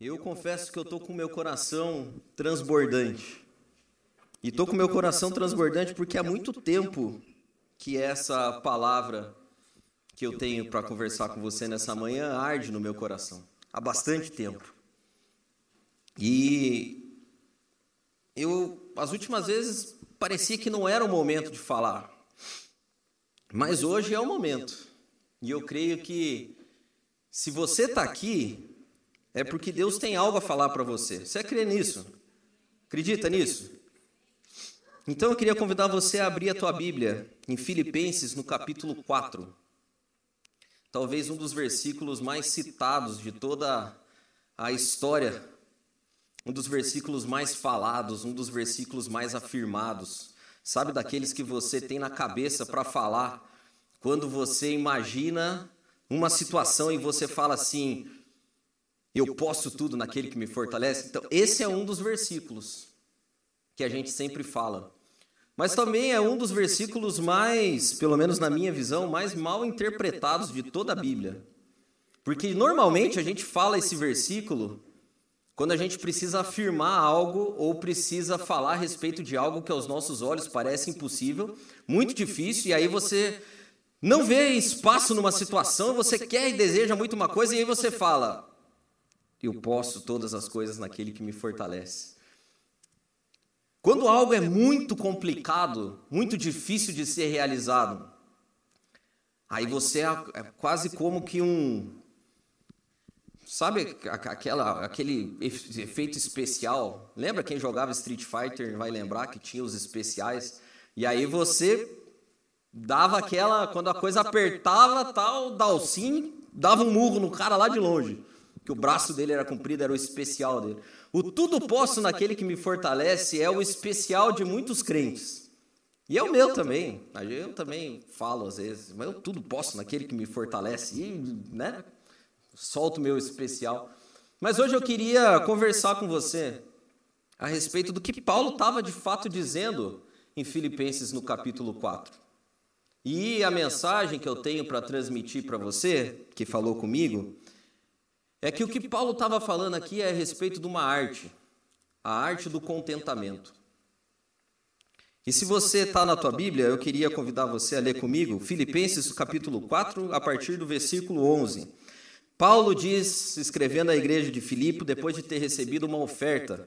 Eu confesso que eu tô com meu coração transbordante. E tô com meu coração transbordante porque há muito tempo que essa palavra que eu tenho para conversar com você nessa manhã arde no meu coração. Há bastante tempo. E eu, as últimas vezes, parecia que não era o momento de falar. Mas hoje é o momento. E eu creio que se você está aqui, é porque Deus tem algo a falar para você. Você crê nisso? Acredita nisso? Então eu queria convidar você a abrir a tua Bíblia em Filipenses, no capítulo 4. Talvez um dos versículos mais citados de toda a história, um dos versículos mais falados, um dos versículos mais afirmados. Sabe daqueles que você tem na cabeça para falar quando você imagina uma situação e você fala assim: eu posso tudo naquele que me fortalece. Então, esse é um dos versículos que a gente sempre fala. Mas também é um dos versículos mais, pelo menos na minha visão, mais mal interpretados de toda a Bíblia. Porque normalmente a gente fala esse versículo quando a gente precisa afirmar algo ou precisa falar a respeito de algo que aos nossos olhos parece impossível, muito difícil, e aí você não vê espaço numa situação, você quer e deseja muito uma coisa, e aí você fala: eu posso todas as coisas naquele que me fortalece. Quando algo é muito complicado, muito difícil de ser realizado, aí você é, é quase como que um. Sabe aquela, aquele efeito especial? Lembra quem jogava Street Fighter vai lembrar que tinha os especiais? E aí você dava aquela. Quando a coisa apertava, tal, Dalcin dava um murro no cara lá de longe que o braço dele era comprido, era o especial dele. O tudo posso naquele que me fortalece é o especial de muitos crentes. E é o meu também. Eu também falo às vezes, mas eu tudo posso naquele que me fortalece. E, né? Solto meu especial. Mas hoje eu queria conversar com você a respeito do que Paulo estava de fato dizendo em Filipenses no capítulo 4. E a mensagem que eu tenho para transmitir para você, que falou comigo, é que o que Paulo estava falando aqui é a respeito de uma arte, a arte do contentamento. E se você está na tua Bíblia, eu queria convidar você a ler comigo Filipenses capítulo 4, a partir do versículo 11. Paulo diz, escrevendo à igreja de Filipe, depois de ter recebido uma oferta,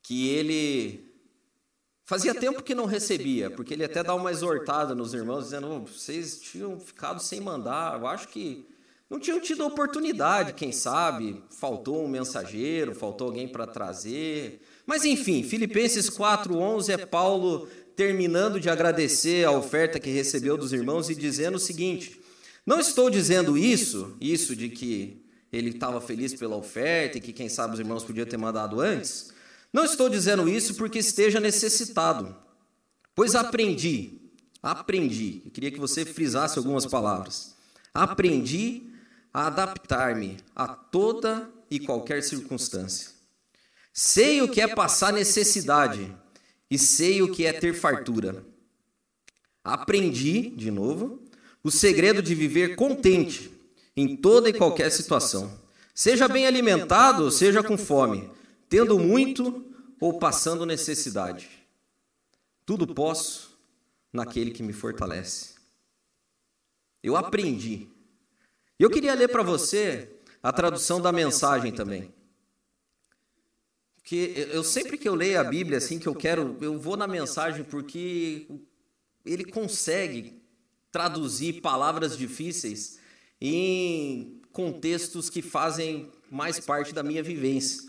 que ele fazia tempo que não recebia, porque ele até dá uma exortada nos irmãos, dizendo: oh, vocês tinham ficado sem mandar, eu acho que não tinham tido oportunidade, quem sabe, faltou um mensageiro, faltou alguém para trazer. Mas enfim, Filipenses 4:11 é Paulo terminando de agradecer a oferta que recebeu dos irmãos e dizendo o seguinte: Não estou dizendo isso, isso de que ele estava feliz pela oferta e que quem sabe os irmãos podiam ter mandado antes. Não estou dizendo isso porque esteja necessitado, pois aprendi, aprendi. Eu queria que você frisasse algumas palavras. Aprendi a adaptar-me a toda e qualquer circunstância. Sei o que é passar necessidade e sei o que é ter fartura. Aprendi, de novo, o segredo de viver contente em toda e qualquer situação. Seja bem alimentado, seja com fome, tendo muito ou passando necessidade. Tudo posso naquele que me fortalece. Eu aprendi eu queria ler para você a tradução da mensagem também. Porque eu sempre que eu leio a Bíblia, assim, que eu quero, eu vou na mensagem porque ele consegue traduzir palavras difíceis em contextos que fazem mais parte da minha vivência.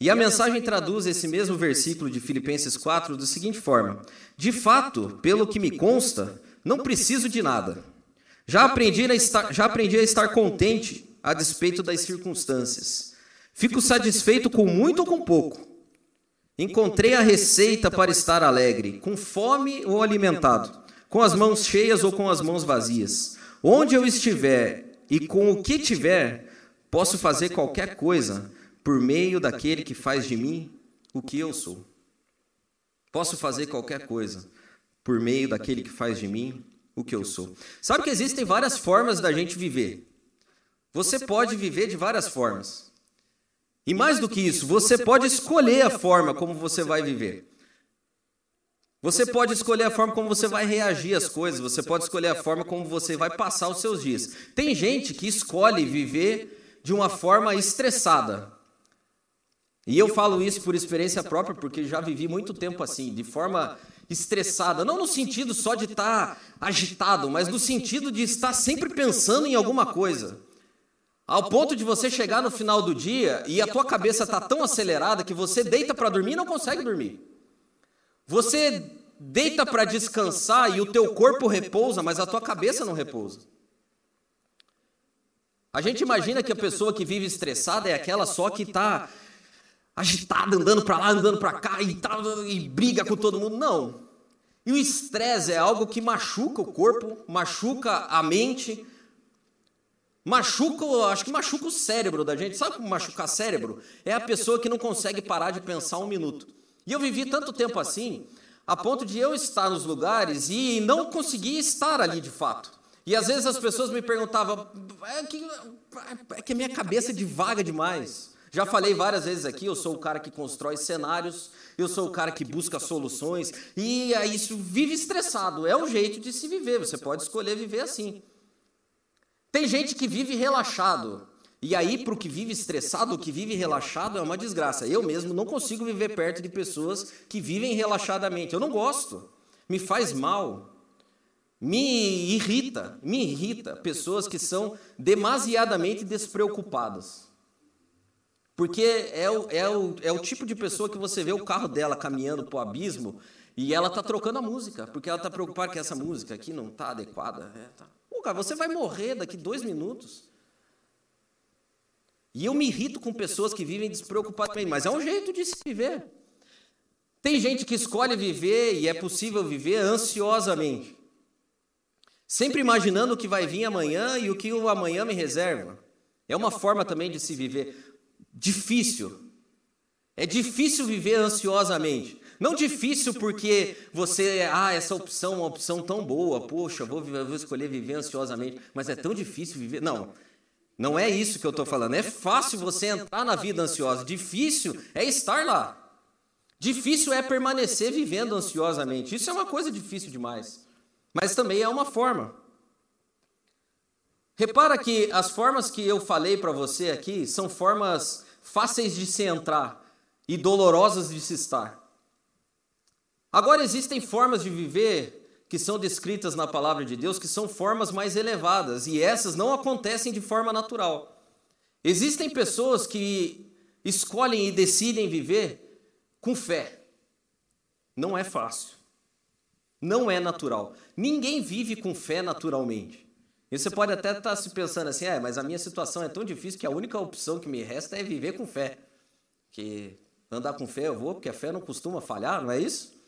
E a mensagem traduz esse mesmo versículo de Filipenses 4 da seguinte forma: De fato, pelo que me consta, não preciso de nada já aprendi, a estar, já aprendi a estar contente a despeito das circunstâncias. Fico satisfeito com muito ou com pouco. Encontrei a receita para estar alegre, com fome ou alimentado, com as mãos cheias ou com as mãos vazias. Onde eu estiver e com o que tiver, posso fazer qualquer coisa por meio daquele que faz de mim o que eu sou. Posso fazer qualquer coisa por meio daquele que faz de mim o que eu sou. Sabe que existem várias formas da gente viver. Você pode viver de várias formas. E mais do que isso, você pode escolher a forma como você vai viver. Você pode escolher a forma como você vai reagir às coisas, você pode escolher a forma como você vai passar os seus dias. Tem gente que escolhe viver de uma forma estressada. E eu falo isso por experiência própria, porque já vivi muito tempo assim, de forma estressada, não no sentido só de estar agitado, mas no sentido de estar sempre pensando em alguma coisa. Ao ponto de você chegar no final do dia e a tua cabeça está tão acelerada que você deita para dormir e não consegue dormir. Você deita para descansar e o teu corpo repousa, mas a tua cabeça não repousa. A gente imagina que a pessoa que vive estressada é aquela só que está agitada, andando para lá, andando para cá e, tá, e briga com todo mundo. Não. E o estresse é algo que machuca o corpo, machuca a mente, machuca, acho que machuca o cérebro da gente. Sabe como machucar cérebro? É a pessoa que não consegue parar de pensar um minuto. E eu vivi tanto tempo assim, a ponto de eu estar nos lugares e não conseguir estar ali de fato. E às vezes as pessoas me perguntavam, é que, é que a minha cabeça divaga demais. Já falei várias vezes aqui, eu sou o cara que constrói cenários, eu sou o cara que busca soluções, e é isso vive estressado, é o jeito de se viver, você pode escolher viver assim. Tem gente que vive relaxado, e aí, para o que vive estressado, o que vive relaxado é uma desgraça. Eu mesmo não consigo viver perto de pessoas que vivem relaxadamente. Eu não gosto. Me faz mal. Me irrita. Me irrita pessoas que são demasiadamente despreocupadas. Porque é o, é, o, é o tipo de pessoa que você vê o carro dela caminhando para o abismo e ela está trocando a música, porque ela está preocupada que essa música aqui não está adequada. É, tá. Pô, cara, você vai morrer daqui dois minutos. E eu me irrito com pessoas que vivem despreocupadamente, mas é um jeito de se viver. Tem gente que escolhe viver e é possível viver ansiosamente, sempre imaginando o que vai vir amanhã e o que o amanhã me reserva. É uma forma também de se viver difícil. É difícil viver ansiosamente. Não difícil porque você, ah, essa opção é uma opção tão boa, poxa, vou, vou escolher viver ansiosamente, mas é tão difícil viver. Não, não é isso que eu estou falando. É fácil você entrar na vida ansiosa. Difícil é estar lá. Difícil é permanecer vivendo ansiosamente. Isso é uma coisa difícil demais. Mas também é uma forma. Repara que as formas que eu falei para você aqui são formas fáceis de se entrar e dolorosas de se estar. Agora existem formas de viver que são descritas na palavra de Deus, que são formas mais elevadas, e essas não acontecem de forma natural. Existem pessoas que escolhem e decidem viver com fé. Não é fácil. Não é natural. Ninguém vive com fé naturalmente. E você pode até estar se pensando assim, é, mas a minha situação é tão difícil que a única opção que me resta é viver com fé. Que andar com fé eu vou, porque a fé não costuma falhar, não é isso?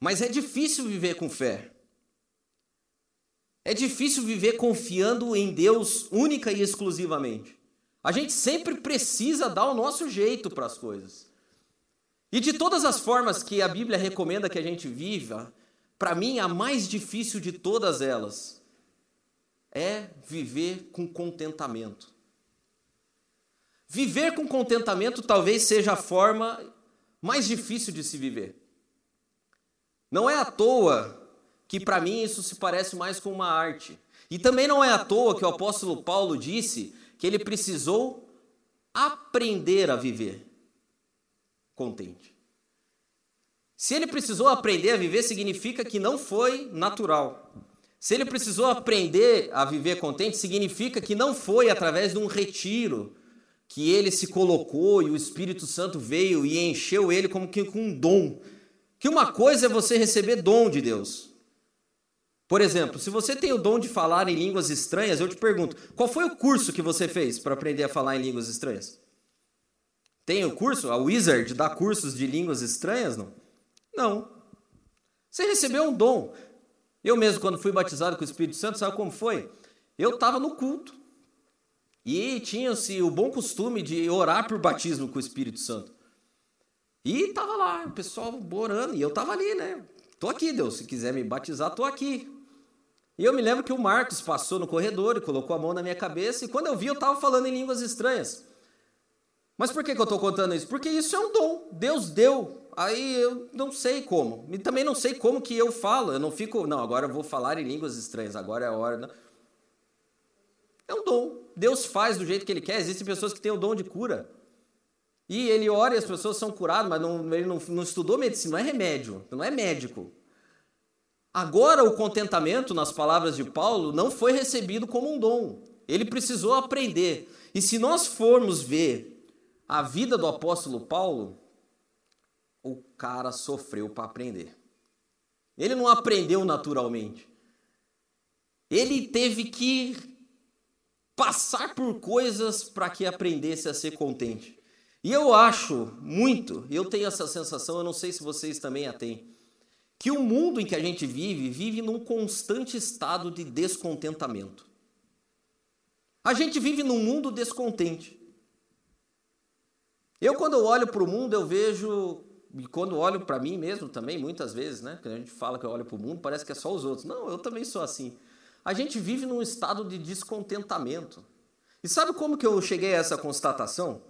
Mas é difícil viver com fé. É difícil viver confiando em Deus única e exclusivamente. A gente sempre precisa dar o nosso jeito para as coisas. E de todas as formas que a Bíblia recomenda que a gente viva, para mim a mais difícil de todas elas é viver com contentamento. Viver com contentamento talvez seja a forma mais difícil de se viver. Não é à toa que para mim isso se parece mais com uma arte. E também não é à toa que o apóstolo Paulo disse que ele precisou aprender a viver contente. Se ele precisou aprender a viver, significa que não foi natural. Se ele precisou aprender a viver contente, significa que não foi através de um retiro que ele se colocou e o Espírito Santo veio e encheu ele como que com um dom que uma coisa é você receber dom de Deus. Por exemplo, se você tem o dom de falar em línguas estranhas, eu te pergunto, qual foi o curso que você fez para aprender a falar em línguas estranhas? Tem o curso? A Wizard dá cursos de línguas estranhas, não? Não. Você recebeu um dom. Eu mesmo, quando fui batizado com o Espírito Santo, sabe como foi? Eu estava no culto. E tinha-se o bom costume de orar por batismo com o Espírito Santo. E tava lá, o pessoal orando, e eu tava ali, né? Tô aqui, Deus, se quiser me batizar, tô aqui. E eu me lembro que o Marcos passou no corredor e colocou a mão na minha cabeça, e quando eu vi, eu estava falando em línguas estranhas. Mas por que, que eu estou contando isso? Porque isso é um dom. Deus deu. Aí eu não sei como. E também não sei como que eu falo. Eu não fico, não, agora eu vou falar em línguas estranhas, agora é a hora. É um dom. Deus faz do jeito que Ele quer. Existem pessoas que têm o dom de cura. E ele ora e as pessoas são curadas, mas não, ele não, não estudou medicina, não é remédio, não é médico. Agora, o contentamento, nas palavras de Paulo, não foi recebido como um dom. Ele precisou aprender. E se nós formos ver a vida do apóstolo Paulo, o cara sofreu para aprender. Ele não aprendeu naturalmente. Ele teve que passar por coisas para que aprendesse a ser contente. E eu acho muito, eu tenho essa sensação, eu não sei se vocês também a têm, que o mundo em que a gente vive, vive num constante estado de descontentamento. A gente vive num mundo descontente. Eu, quando eu olho para o mundo, eu vejo, e quando olho para mim mesmo também, muitas vezes, né? Quando a gente fala que eu olho para o mundo, parece que é só os outros. Não, eu também sou assim. A gente vive num estado de descontentamento. E sabe como que eu cheguei a essa constatação?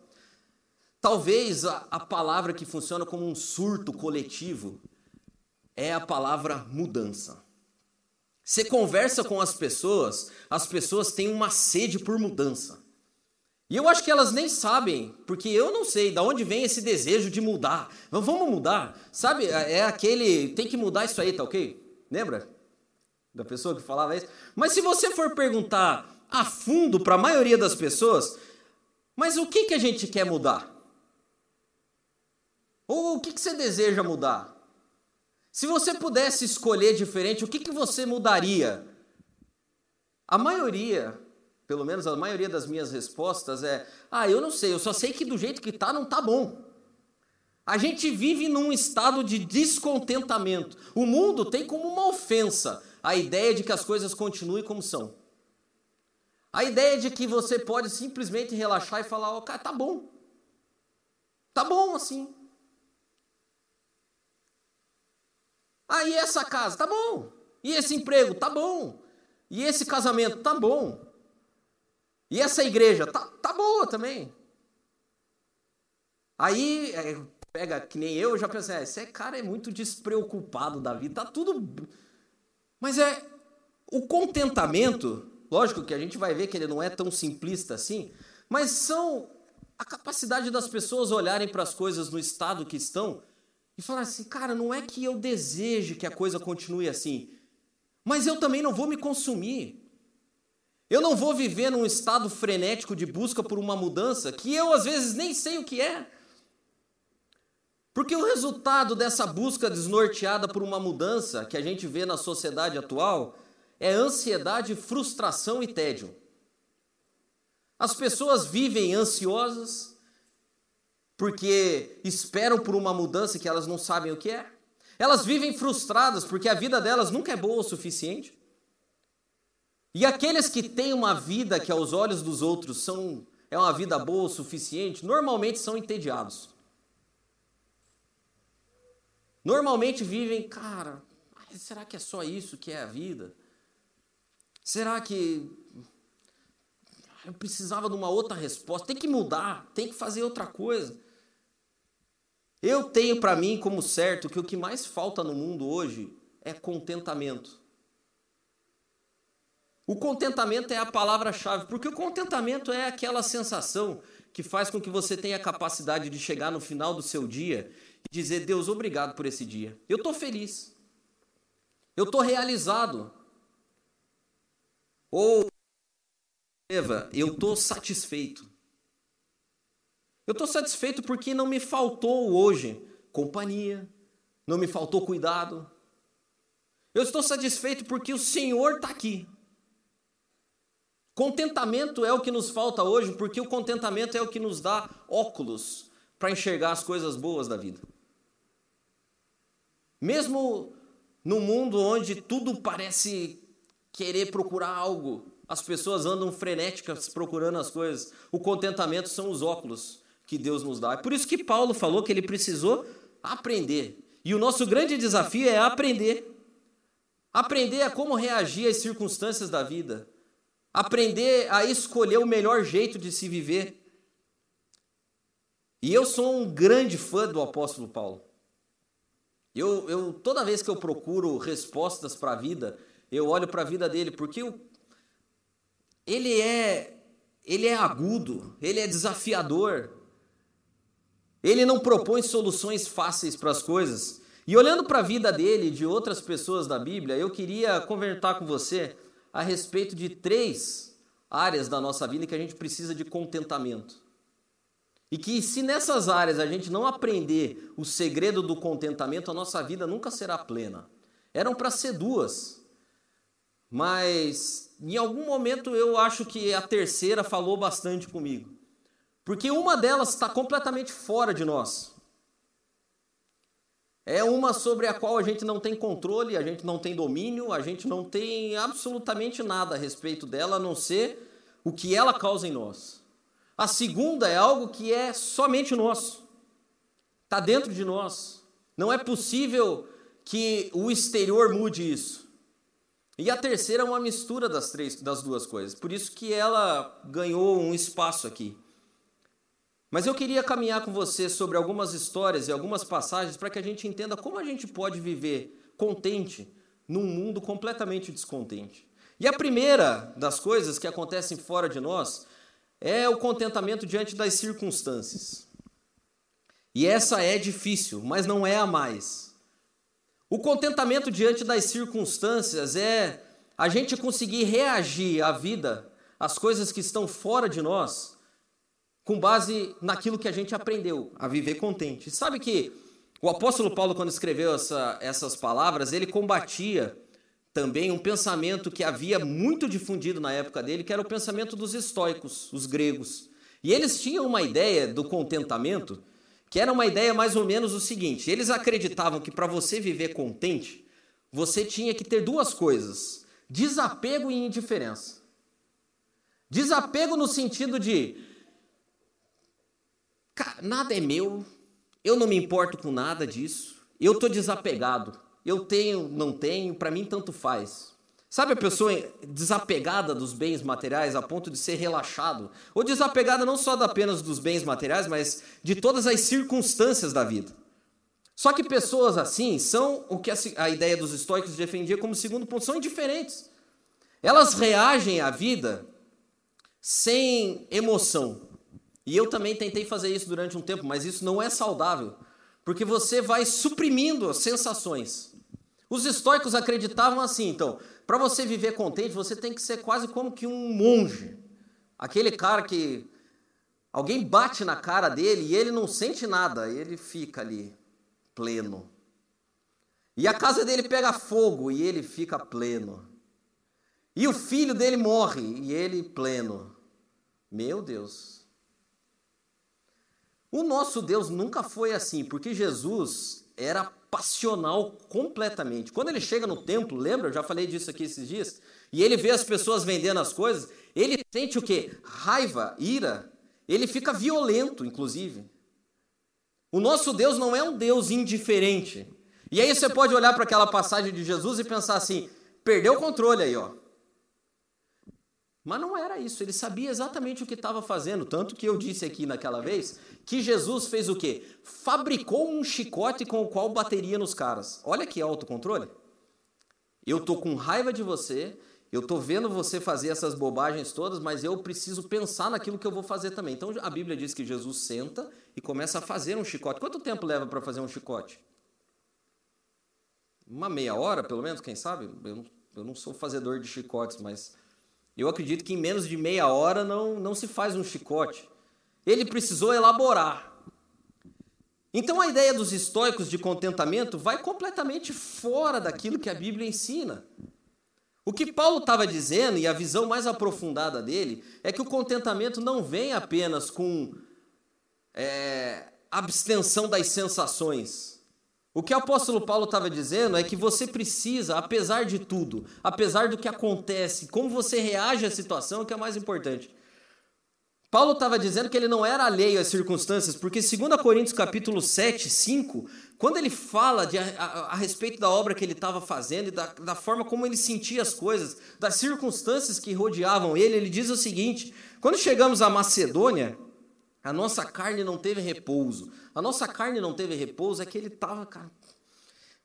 Talvez a, a palavra que funciona como um surto coletivo é a palavra mudança. Você conversa com as pessoas, as pessoas têm uma sede por mudança. E eu acho que elas nem sabem, porque eu não sei de onde vem esse desejo de mudar. Vamos mudar. Sabe, é, é aquele. Tem que mudar isso aí, tá ok? Lembra? Da pessoa que falava isso? Mas se você for perguntar a fundo para a maioria das pessoas, mas o que, que a gente quer mudar? Ou o que, que você deseja mudar? Se você pudesse escolher diferente, o que, que você mudaria? A maioria pelo menos a maioria das minhas respostas é: ah, eu não sei, eu só sei que do jeito que tá não tá bom. A gente vive num estado de descontentamento. O mundo tem como uma ofensa a ideia de que as coisas continuem como são. A ideia de que você pode simplesmente relaxar e falar: ó, oh, cara, tá bom. Tá bom assim. Ah, e essa casa? Tá bom. E esse emprego? Tá bom. E esse casamento? Tá bom. E essa igreja tá, tá boa também. Aí é, pega que nem eu, já pensei, ah, esse cara é muito despreocupado da vida, tá tudo. Mas é o contentamento, lógico que a gente vai ver que ele não é tão simplista assim, mas são a capacidade das pessoas olharem para as coisas no estado que estão e falar assim, cara, não é que eu deseje que a coisa continue assim, mas eu também não vou me consumir. Eu não vou viver num estado frenético de busca por uma mudança que eu às vezes nem sei o que é. Porque o resultado dessa busca desnorteada por uma mudança que a gente vê na sociedade atual é ansiedade, frustração e tédio. As pessoas vivem ansiosas porque esperam por uma mudança que elas não sabem o que é. Elas vivem frustradas porque a vida delas nunca é boa o suficiente. E aqueles que têm uma vida que aos olhos dos outros são é uma vida boa o suficiente, normalmente são entediados. Normalmente vivem, cara, será que é só isso que é a vida? Será que eu precisava de uma outra resposta? Tem que mudar, tem que fazer outra coisa. Eu tenho para mim como certo que o que mais falta no mundo hoje é contentamento. O contentamento é a palavra-chave, porque o contentamento é aquela sensação que faz com que você tenha a capacidade de chegar no final do seu dia e dizer: Deus, obrigado por esse dia. Eu estou feliz. Eu estou realizado. Ou, Eva, eu estou satisfeito. Eu estou satisfeito porque não me faltou hoje companhia, não me faltou cuidado. Eu estou satisfeito porque o Senhor está aqui. Contentamento é o que nos falta hoje, porque o contentamento é o que nos dá óculos para enxergar as coisas boas da vida. Mesmo no mundo onde tudo parece querer procurar algo, as pessoas andam frenéticas procurando as coisas. O contentamento são os óculos que Deus nos dá. É por isso que Paulo falou que ele precisou aprender. E o nosso grande desafio é aprender aprender a como reagir às circunstâncias da vida, aprender a escolher o melhor jeito de se viver. E eu sou um grande fã do apóstolo Paulo. Eu, eu toda vez que eu procuro respostas para a vida, eu olho para a vida dele, porque eu, ele é ele é agudo, ele é desafiador. Ele não propõe soluções fáceis para as coisas. E olhando para a vida dele e de outras pessoas da Bíblia, eu queria conversar com você a respeito de três áreas da nossa vida que a gente precisa de contentamento. E que se nessas áreas a gente não aprender o segredo do contentamento, a nossa vida nunca será plena. Eram para ser duas, mas em algum momento eu acho que a terceira falou bastante comigo. Porque uma delas está completamente fora de nós. É uma sobre a qual a gente não tem controle, a gente não tem domínio, a gente não tem absolutamente nada a respeito dela, a não ser o que ela causa em nós. A segunda é algo que é somente nosso, está dentro de nós. Não é possível que o exterior mude isso. E a terceira é uma mistura das, três, das duas coisas. Por isso que ela ganhou um espaço aqui. Mas eu queria caminhar com você sobre algumas histórias e algumas passagens para que a gente entenda como a gente pode viver contente num mundo completamente descontente. E a primeira das coisas que acontecem fora de nós é o contentamento diante das circunstâncias. E essa é difícil, mas não é a mais. O contentamento diante das circunstâncias é a gente conseguir reagir à vida, às coisas que estão fora de nós, com base naquilo que a gente aprendeu, a viver contente. Sabe que o apóstolo Paulo, quando escreveu essa, essas palavras, ele combatia também um pensamento que havia muito difundido na época dele, que era o pensamento dos estoicos, os gregos. E eles tinham uma ideia do contentamento que era uma ideia mais ou menos o seguinte: eles acreditavam que para você viver contente, você tinha que ter duas coisas: desapego e indiferença. Desapego no sentido de nada é meu, eu não me importo com nada disso, eu estou desapegado, eu tenho, não tenho, para mim tanto faz. Sabe a pessoa desapegada dos bens materiais a ponto de ser relaxado? Ou desapegada não só apenas dos bens materiais, mas de todas as circunstâncias da vida. Só que pessoas assim são o que a, ideia dos estoicos defendia como segundo ponto, são indiferentes. Elas reagem à vida sem emoção. E eu também tentei fazer isso durante um tempo, mas isso não é saudável, porque você vai suprimindo as sensações. Os estoicos acreditavam assim, então, para você viver contente, você tem que ser quase como que um monge. Aquele cara que alguém bate na cara dele e ele não sente nada, ele fica ali pleno. E a casa dele pega fogo e ele fica pleno. E o filho dele morre e ele pleno. Meu Deus. O nosso Deus nunca foi assim, porque Jesus era passional completamente. Quando ele chega no templo, lembra? Eu já falei disso aqui esses dias. E ele vê as pessoas vendendo as coisas. Ele sente o quê? Raiva, ira. Ele fica violento, inclusive. O nosso Deus não é um Deus indiferente. E aí você pode olhar para aquela passagem de Jesus e pensar assim: perdeu o controle aí, ó. Mas não era isso, ele sabia exatamente o que estava fazendo, tanto que eu disse aqui naquela vez que Jesus fez o quê? Fabricou um chicote com o qual bateria nos caras. Olha que autocontrole. Eu tô com raiva de você, eu tô vendo você fazer essas bobagens todas, mas eu preciso pensar naquilo que eu vou fazer também. Então a Bíblia diz que Jesus senta e começa a fazer um chicote. Quanto tempo leva para fazer um chicote? Uma meia hora, pelo menos, quem sabe? Eu eu não sou fazedor de chicotes, mas eu acredito que em menos de meia hora não, não se faz um chicote. Ele precisou elaborar. Então a ideia dos estoicos de contentamento vai completamente fora daquilo que a Bíblia ensina. O que Paulo estava dizendo, e a visão mais aprofundada dele, é que o contentamento não vem apenas com é, abstenção das sensações o que o apóstolo Paulo estava dizendo é que você precisa, apesar de tudo, apesar do que acontece, como você reage à situação é que é mais importante. Paulo estava dizendo que ele não era alheio às circunstâncias, porque 2 Coríntios capítulo 7, 5, quando ele fala de, a, a, a respeito da obra que ele estava fazendo e da, da forma como ele sentia as coisas, das circunstâncias que rodeavam ele, ele diz o seguinte: quando chegamos à Macedônia, a nossa carne não teve repouso. A nossa carne não teve repouso, é que ele estava, cara.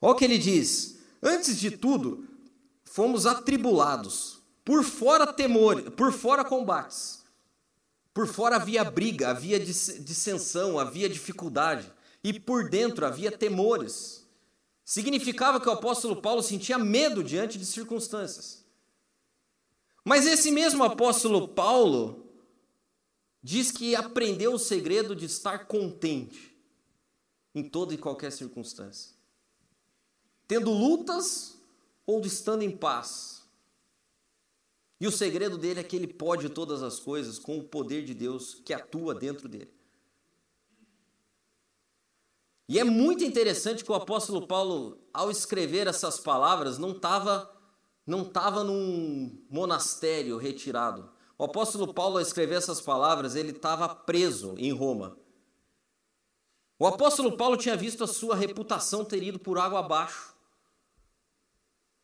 Olha o que ele diz: antes de tudo, fomos atribulados, por fora temor, por fora combates por fora havia briga, havia dissensão, havia dificuldade. E por dentro havia temores. Significava que o apóstolo Paulo sentia medo diante de circunstâncias. Mas esse mesmo apóstolo Paulo diz que aprendeu o segredo de estar contente em toda e qualquer circunstância. Tendo lutas ou estando em paz. E o segredo dele é que ele pode todas as coisas com o poder de Deus que atua dentro dele. E é muito interessante que o apóstolo Paulo, ao escrever essas palavras, não estava não tava num monastério retirado. O apóstolo Paulo, ao escrever essas palavras, ele estava preso em Roma. O apóstolo Paulo tinha visto a sua reputação ter ido por água abaixo.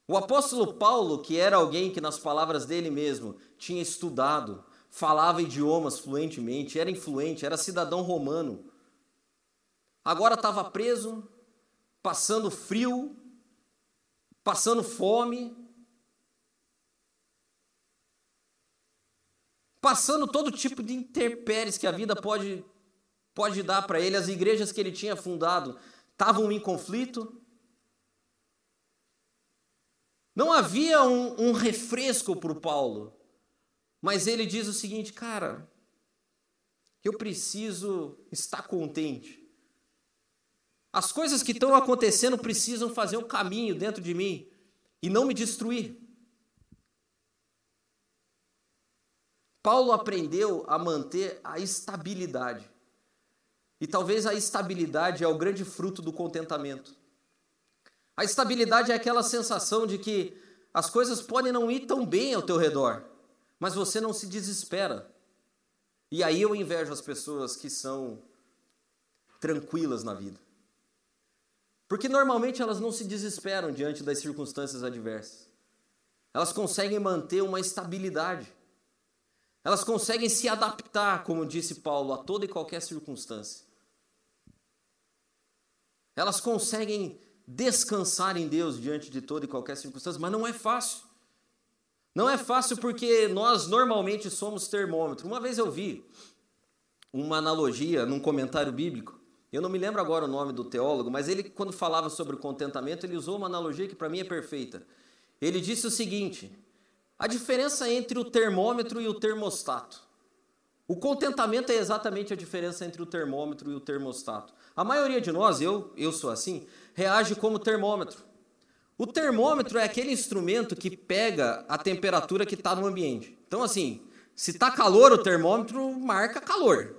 O apóstolo Paulo, que era alguém que, nas palavras dele mesmo, tinha estudado, falava idiomas fluentemente, era influente, era cidadão romano, agora estava preso, passando frio, passando fome, passando todo tipo de intempéries que a vida pode, pode dar para ele. As igrejas que ele tinha fundado estavam em conflito. Não havia um, um refresco para o Paulo, mas ele diz o seguinte, cara, eu preciso estar contente. As coisas que estão acontecendo precisam fazer um caminho dentro de mim e não me destruir. Paulo aprendeu a manter a estabilidade. E talvez a estabilidade é o grande fruto do contentamento. A estabilidade é aquela sensação de que as coisas podem não ir tão bem ao teu redor, mas você não se desespera. E aí eu invejo as pessoas que são tranquilas na vida. Porque normalmente elas não se desesperam diante das circunstâncias adversas. Elas conseguem manter uma estabilidade. Elas conseguem se adaptar, como disse Paulo, a toda e qualquer circunstância. Elas conseguem descansar em Deus diante de toda e qualquer circunstância, mas não é fácil. Não é fácil porque nós normalmente somos termômetro. Uma vez eu vi uma analogia num comentário bíblico. Eu não me lembro agora o nome do teólogo, mas ele, quando falava sobre o contentamento, ele usou uma analogia que para mim é perfeita. Ele disse o seguinte: a diferença entre o termômetro e o termostato. O contentamento é exatamente a diferença entre o termômetro e o termostato. A maioria de nós, eu, eu sou assim, reage como termômetro. O termômetro é aquele instrumento que pega a temperatura que está no ambiente. Então, assim, se está calor, o termômetro marca calor.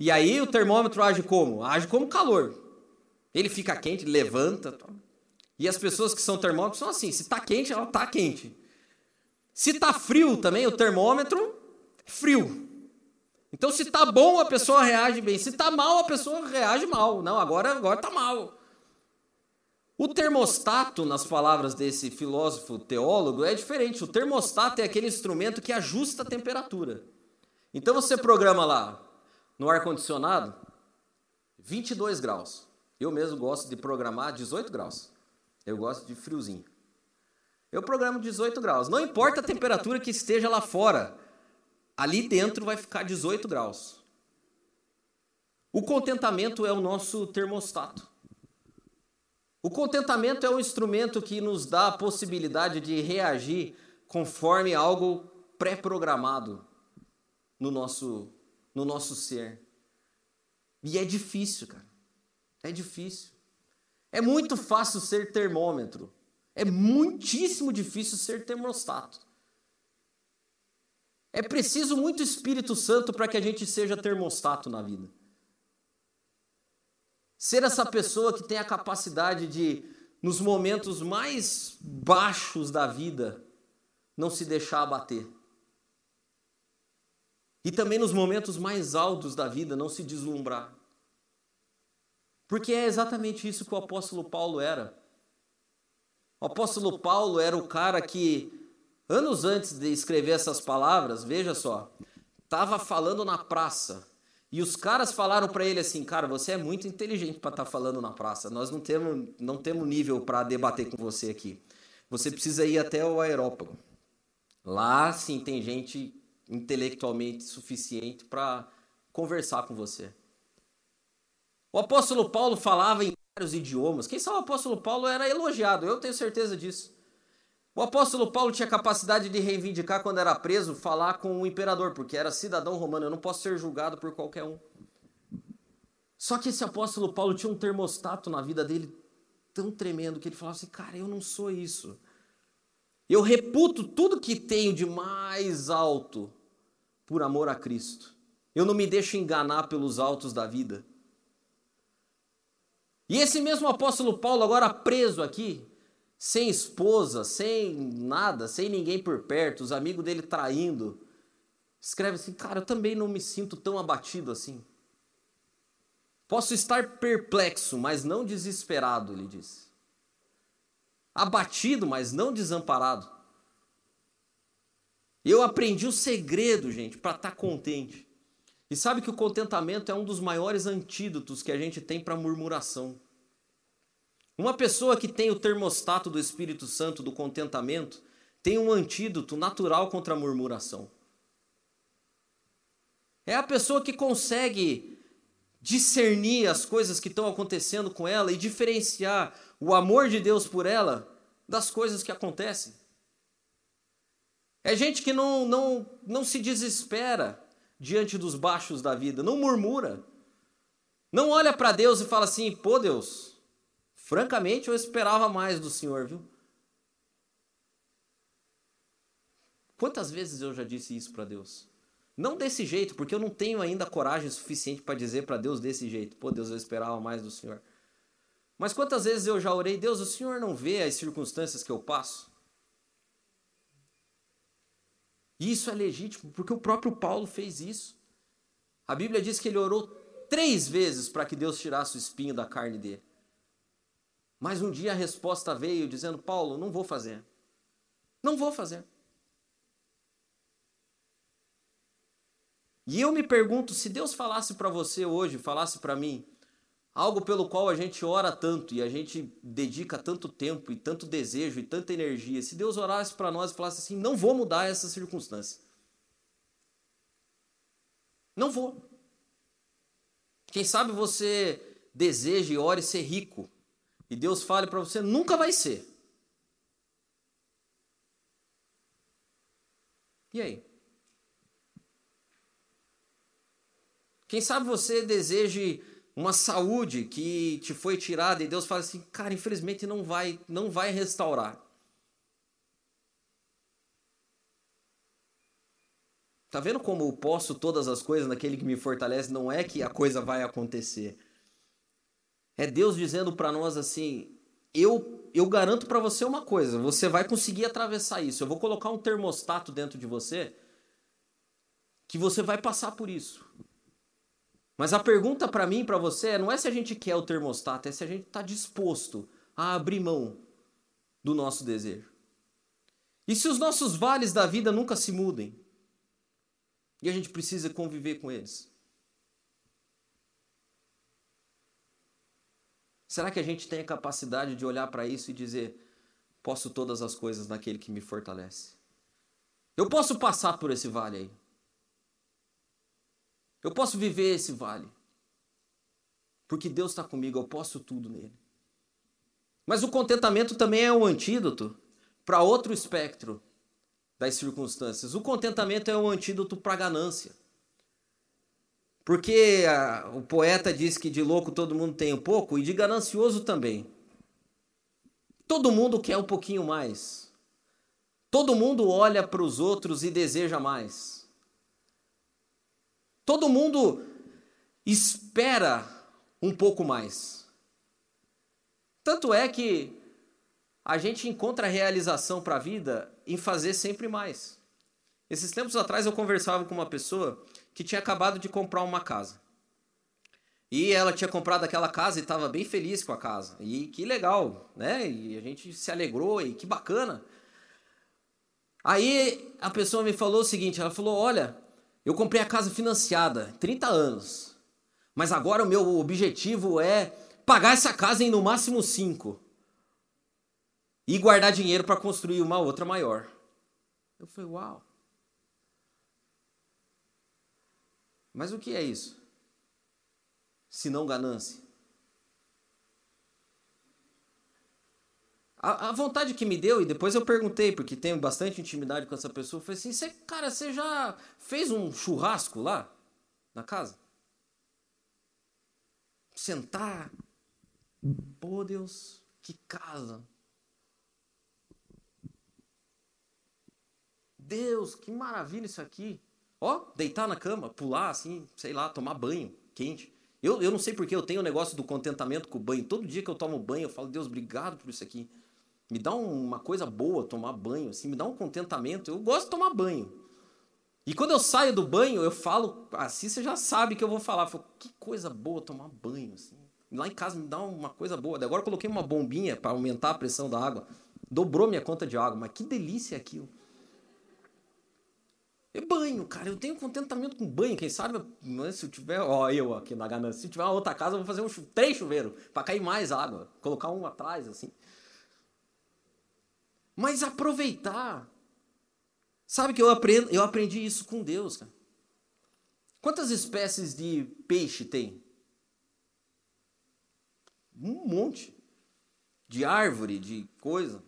E aí o termômetro age como? Age como calor. Ele fica quente, levanta. E as pessoas que são termômetros são assim: se está quente, ela está quente. Se está frio também, o termômetro é frio. Então, se está bom, a pessoa reage bem. Se está mal, a pessoa reage mal. Não, agora agora está mal. O termostato, nas palavras desse filósofo teólogo, é diferente. O termostato é aquele instrumento que ajusta a temperatura. Então você programa lá no ar-condicionado 22 graus. Eu mesmo gosto de programar 18 graus. Eu gosto de friozinho. Eu programo 18 graus. Não importa a temperatura que esteja lá fora, ali dentro vai ficar 18 graus. O contentamento é o nosso termostato. O contentamento é um instrumento que nos dá a possibilidade de reagir conforme algo pré-programado no nosso, no nosso ser. E é difícil, cara. É difícil. É muito fácil ser termômetro. É muitíssimo difícil ser termostato. É preciso muito Espírito Santo para que a gente seja termostato na vida. Ser essa pessoa que tem a capacidade de, nos momentos mais baixos da vida, não se deixar abater. E também nos momentos mais altos da vida, não se deslumbrar. Porque é exatamente isso que o apóstolo Paulo era. O apóstolo Paulo era o cara que, anos antes de escrever essas palavras, veja só, estava falando na praça. E os caras falaram para ele assim, cara, você é muito inteligente para estar tá falando na praça. Nós não temos, não temos nível para debater com você aqui. Você precisa ir até o aerópago. Lá, sim, tem gente intelectualmente suficiente para conversar com você. O apóstolo Paulo falava em vários idiomas. Quem sabe o apóstolo Paulo era elogiado, eu tenho certeza disso. O apóstolo Paulo tinha capacidade de reivindicar quando era preso, falar com o imperador, porque era cidadão romano, eu não posso ser julgado por qualquer um. Só que esse apóstolo Paulo tinha um termostato na vida dele tão tremendo que ele falava assim: "Cara, eu não sou isso. Eu reputo tudo que tenho de mais alto por amor a Cristo. Eu não me deixo enganar pelos altos da vida. E esse mesmo apóstolo Paulo, agora preso aqui, sem esposa, sem nada, sem ninguém por perto, os amigos dele traindo, escreve assim: Cara, eu também não me sinto tão abatido assim. Posso estar perplexo, mas não desesperado, ele diz. Abatido, mas não desamparado. Eu aprendi o segredo, gente, para estar tá contente. E sabe que o contentamento é um dos maiores antídotos que a gente tem para murmuração. Uma pessoa que tem o termostato do Espírito Santo do contentamento tem um antídoto natural contra a murmuração. É a pessoa que consegue discernir as coisas que estão acontecendo com ela e diferenciar o amor de Deus por ela das coisas que acontecem. É gente que não, não, não se desespera diante dos baixos da vida, não murmura. Não olha para Deus e fala assim: pô, Deus, francamente eu esperava mais do Senhor, viu? Quantas vezes eu já disse isso para Deus? Não desse jeito, porque eu não tenho ainda coragem suficiente para dizer para Deus desse jeito: pô, Deus, eu esperava mais do Senhor. Mas quantas vezes eu já orei, Deus, o Senhor não vê as circunstâncias que eu passo? E isso é legítimo, porque o próprio Paulo fez isso. A Bíblia diz que ele orou três vezes para que Deus tirasse o espinho da carne dele. Mas um dia a resposta veio dizendo: Paulo, não vou fazer. Não vou fazer. E eu me pergunto: se Deus falasse para você hoje, falasse para mim, algo pelo qual a gente ora tanto e a gente dedica tanto tempo e tanto desejo e tanta energia, se Deus orasse para nós e falasse assim: não vou mudar essa circunstância. Não vou. Quem sabe você deseja e ore ser rico e Deus fale para você: nunca vai ser. E aí? Quem sabe você deseje uma saúde que te foi tirada e Deus fala assim, cara, infelizmente não vai, não vai restaurar. Tá vendo como eu posso todas as coisas naquele que me fortalece? Não é que a coisa vai acontecer. É Deus dizendo para nós assim: eu, eu garanto para você uma coisa, você vai conseguir atravessar isso. Eu vou colocar um termostato dentro de você que você vai passar por isso. Mas a pergunta para mim, para você, é, não é se a gente quer o termostato, é se a gente está disposto a abrir mão do nosso desejo. E se os nossos vales da vida nunca se mudem? E a gente precisa conviver com eles? Será que a gente tem a capacidade de olhar para isso e dizer: posso todas as coisas naquele que me fortalece? Eu posso passar por esse vale aí. Eu posso viver esse vale. Porque Deus está comigo, eu posso tudo nele. Mas o contentamento também é um antídoto para outro espectro das circunstâncias. O contentamento é um antídoto para a ganância. Porque a, o poeta diz que de louco todo mundo tem um pouco e de ganancioso também. Todo mundo quer um pouquinho mais. Todo mundo olha para os outros e deseja mais. Todo mundo espera um pouco mais. Tanto é que a gente encontra realização para a vida em fazer sempre mais. Esses tempos atrás eu conversava com uma pessoa que tinha acabado de comprar uma casa. E ela tinha comprado aquela casa e estava bem feliz com a casa. E que legal, né? E a gente se alegrou e que bacana. Aí a pessoa me falou o seguinte: ela falou, olha, eu comprei a casa financiada, 30 anos. Mas agora o meu objetivo é pagar essa casa em no máximo 5. E guardar dinheiro para construir uma outra maior. Eu falei, uau. Mas o que é isso? Se não ganância. A, a, vontade que me deu, e depois eu perguntei, porque tenho bastante intimidade com essa pessoa, foi assim: cara, você já fez um churrasco lá na casa? Sentar. Pô, Deus, que casa. Deus, que maravilha isso aqui. Ó, deitar na cama, pular assim, sei lá, tomar banho quente. Eu, eu não sei porque eu tenho o negócio do contentamento com o banho. Todo dia que eu tomo banho, eu falo, Deus, obrigado por isso aqui. Me dá uma coisa boa tomar banho, assim, me dá um contentamento. Eu gosto de tomar banho. E quando eu saio do banho, eu falo, assim você já sabe que eu vou falar. Eu falo, que coisa boa tomar banho, assim. Lá em casa me dá uma coisa boa. Agora eu coloquei uma bombinha para aumentar a pressão da água. Dobrou minha conta de água, mas que delícia é aquilo. É banho, cara. Eu tenho contentamento com banho. Quem sabe, se eu tiver, ó, eu aqui na ganância, se tiver uma outra casa, eu vou fazer um, três chuveiros para cair mais água. Colocar um atrás, assim. Mas aproveitar. Sabe que eu, aprendo, eu aprendi isso com Deus, cara. Quantas espécies de peixe tem? Um monte. De árvore, de coisa.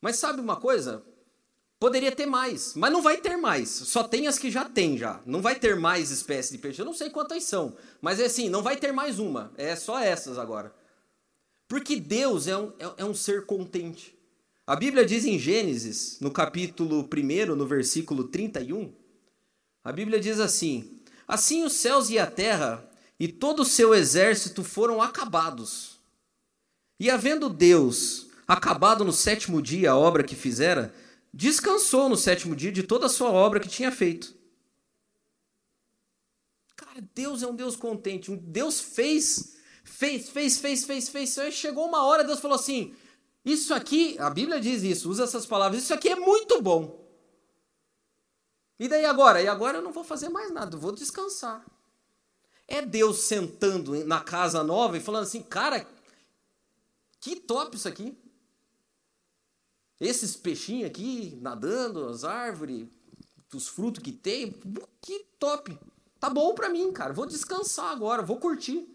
Mas sabe uma coisa? Poderia ter mais, mas não vai ter mais. Só tem as que já tem já. Não vai ter mais espécies de peixe. Eu não sei quantas são, mas é assim, não vai ter mais uma. É só essas agora. Porque Deus é um, é, é um ser contente. A Bíblia diz em Gênesis, no capítulo 1, no versículo 31, a Bíblia diz assim: Assim os céus e a terra e todo o seu exército foram acabados. E havendo Deus acabado no sétimo dia a obra que fizera, descansou no sétimo dia de toda a sua obra que tinha feito. Cara, Deus é um Deus contente. Deus fez, fez, fez, fez, fez, fez. fez. Chegou uma hora, Deus falou assim: isso aqui, a Bíblia diz isso, usa essas palavras, isso aqui é muito bom. E daí agora? E agora eu não vou fazer mais nada, vou descansar. É Deus sentando na casa nova e falando assim, cara, que top isso aqui. Esses peixinhos aqui nadando, as árvores, os frutos que tem, que top. Tá bom para mim, cara. Vou descansar agora, vou curtir.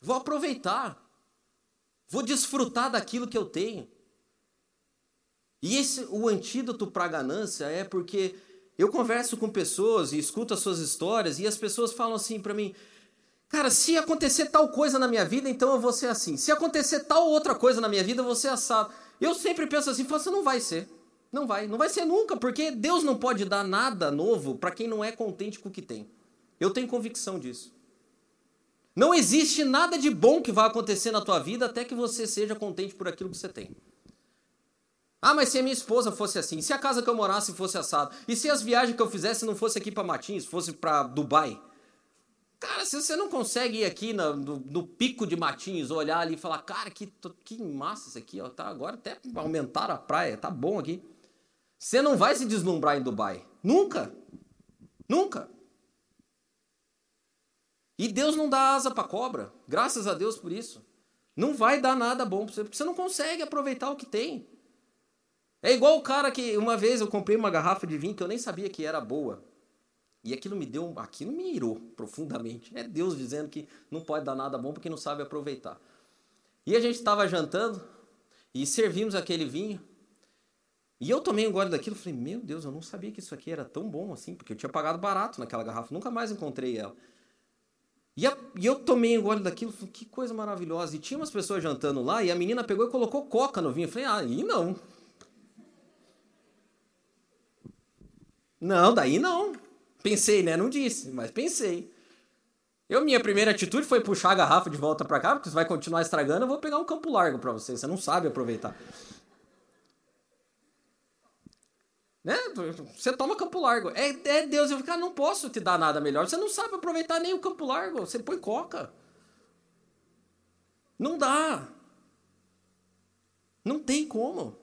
Vou aproveitar. Vou desfrutar daquilo que eu tenho. E esse o antídoto para a ganância é porque eu converso com pessoas e escuto as suas histórias e as pessoas falam assim para mim: "Cara, se acontecer tal coisa na minha vida, então eu vou ser assim. Se acontecer tal outra coisa na minha vida, eu vou ser assado". Eu sempre penso assim, você não vai ser. Não vai, não vai ser nunca, porque Deus não pode dar nada novo para quem não é contente com o que tem. Eu tenho convicção disso. Não existe nada de bom que vai acontecer na tua vida até que você seja contente por aquilo que você tem. Ah, mas se a minha esposa fosse assim, se a casa que eu morasse fosse assado, e se as viagens que eu fizesse não fosse aqui para Matins, fosse para Dubai. Cara, se você não consegue ir aqui no, no, no, pico de Matins, olhar ali e falar, cara, que, que massa isso aqui, ó, tá, agora até aumentaram a praia, tá bom aqui. Você não vai se deslumbrar em Dubai. Nunca. Nunca. E Deus não dá asa para cobra, graças a Deus por isso. Não vai dar nada bom para você, porque você não consegue aproveitar o que tem. É igual o cara que uma vez eu comprei uma garrafa de vinho que eu nem sabia que era boa. E aquilo me deu, aquilo me irou profundamente. É Deus dizendo que não pode dar nada bom porque não sabe aproveitar. E a gente estava jantando e servimos aquele vinho. E eu tomei um gole daquilo, falei: "Meu Deus, eu não sabia que isso aqui era tão bom assim, porque eu tinha pagado barato naquela garrafa, nunca mais encontrei ela". E, a, e eu tomei um gole daquilo, falei, que coisa maravilhosa. E tinha umas pessoas jantando lá e a menina pegou e colocou coca no vinho. Eu falei, ah, aí não. Não, daí não. Pensei, né? Não disse, mas pensei. Eu, minha primeira atitude foi puxar a garrafa de volta para cá, porque você vai continuar estragando, eu vou pegar um campo largo para você. Você não sabe aproveitar. Né? Você toma Campo Largo. É, é Deus. Eu cara, não posso te dar nada melhor. Você não sabe aproveitar nem o Campo Largo. Você põe coca. Não dá. Não tem como.